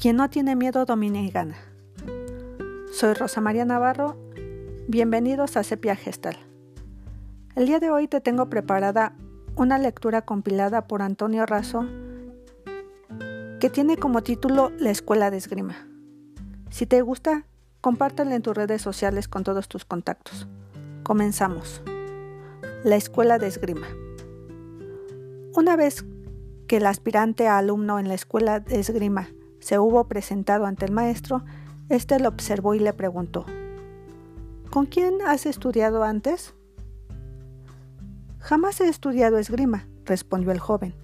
Quien no tiene miedo domina y gana. Soy Rosa María Navarro. Bienvenidos a Sepia Gestal. El día de hoy te tengo preparada una lectura compilada por Antonio Razo que tiene como título La Escuela de Esgrima. Si te gusta, compártela en tus redes sociales con todos tus contactos. Comenzamos. La Escuela de Esgrima. Una vez que el aspirante a alumno en la Escuela de Esgrima se hubo presentado ante el maestro, éste lo observó y le preguntó ¿Con quién has estudiado antes? Jamás he estudiado esgrima, respondió el joven.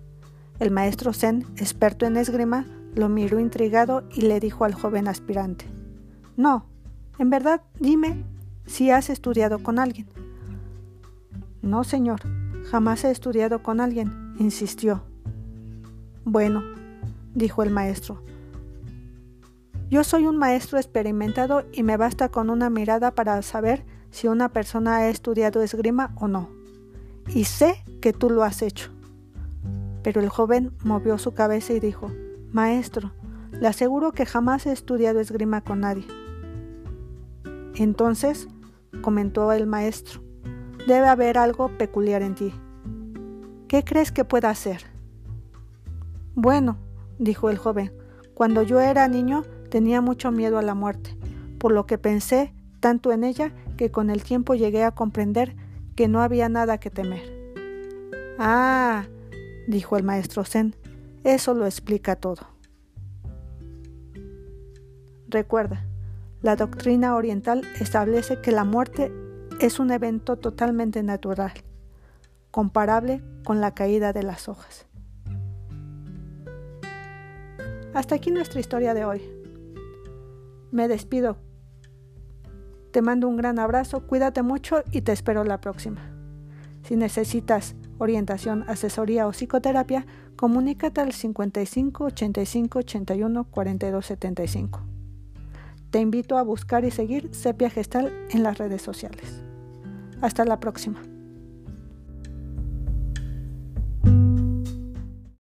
El maestro Zen, experto en esgrima, lo miró intrigado y le dijo al joven aspirante No, en verdad, dime si has estudiado con alguien. No, señor, jamás he estudiado con alguien, insistió. Bueno, dijo el maestro, yo soy un maestro experimentado y me basta con una mirada para saber si una persona ha estudiado esgrima o no. Y sé que tú lo has hecho. Pero el joven movió su cabeza y dijo, Maestro, le aseguro que jamás he estudiado esgrima con nadie. Entonces, comentó el maestro, debe haber algo peculiar en ti. ¿Qué crees que pueda hacer? Bueno, dijo el joven, cuando yo era niño Tenía mucho miedo a la muerte, por lo que pensé tanto en ella que con el tiempo llegué a comprender que no había nada que temer. Ah, dijo el maestro Zen, eso lo explica todo. Recuerda, la doctrina oriental establece que la muerte es un evento totalmente natural, comparable con la caída de las hojas. Hasta aquí nuestra historia de hoy. Me despido. Te mando un gran abrazo, cuídate mucho y te espero la próxima. Si necesitas orientación, asesoría o psicoterapia, comunícate al 55 85 81 42 75. Te invito a buscar y seguir Sepia Gestal en las redes sociales. Hasta la próxima.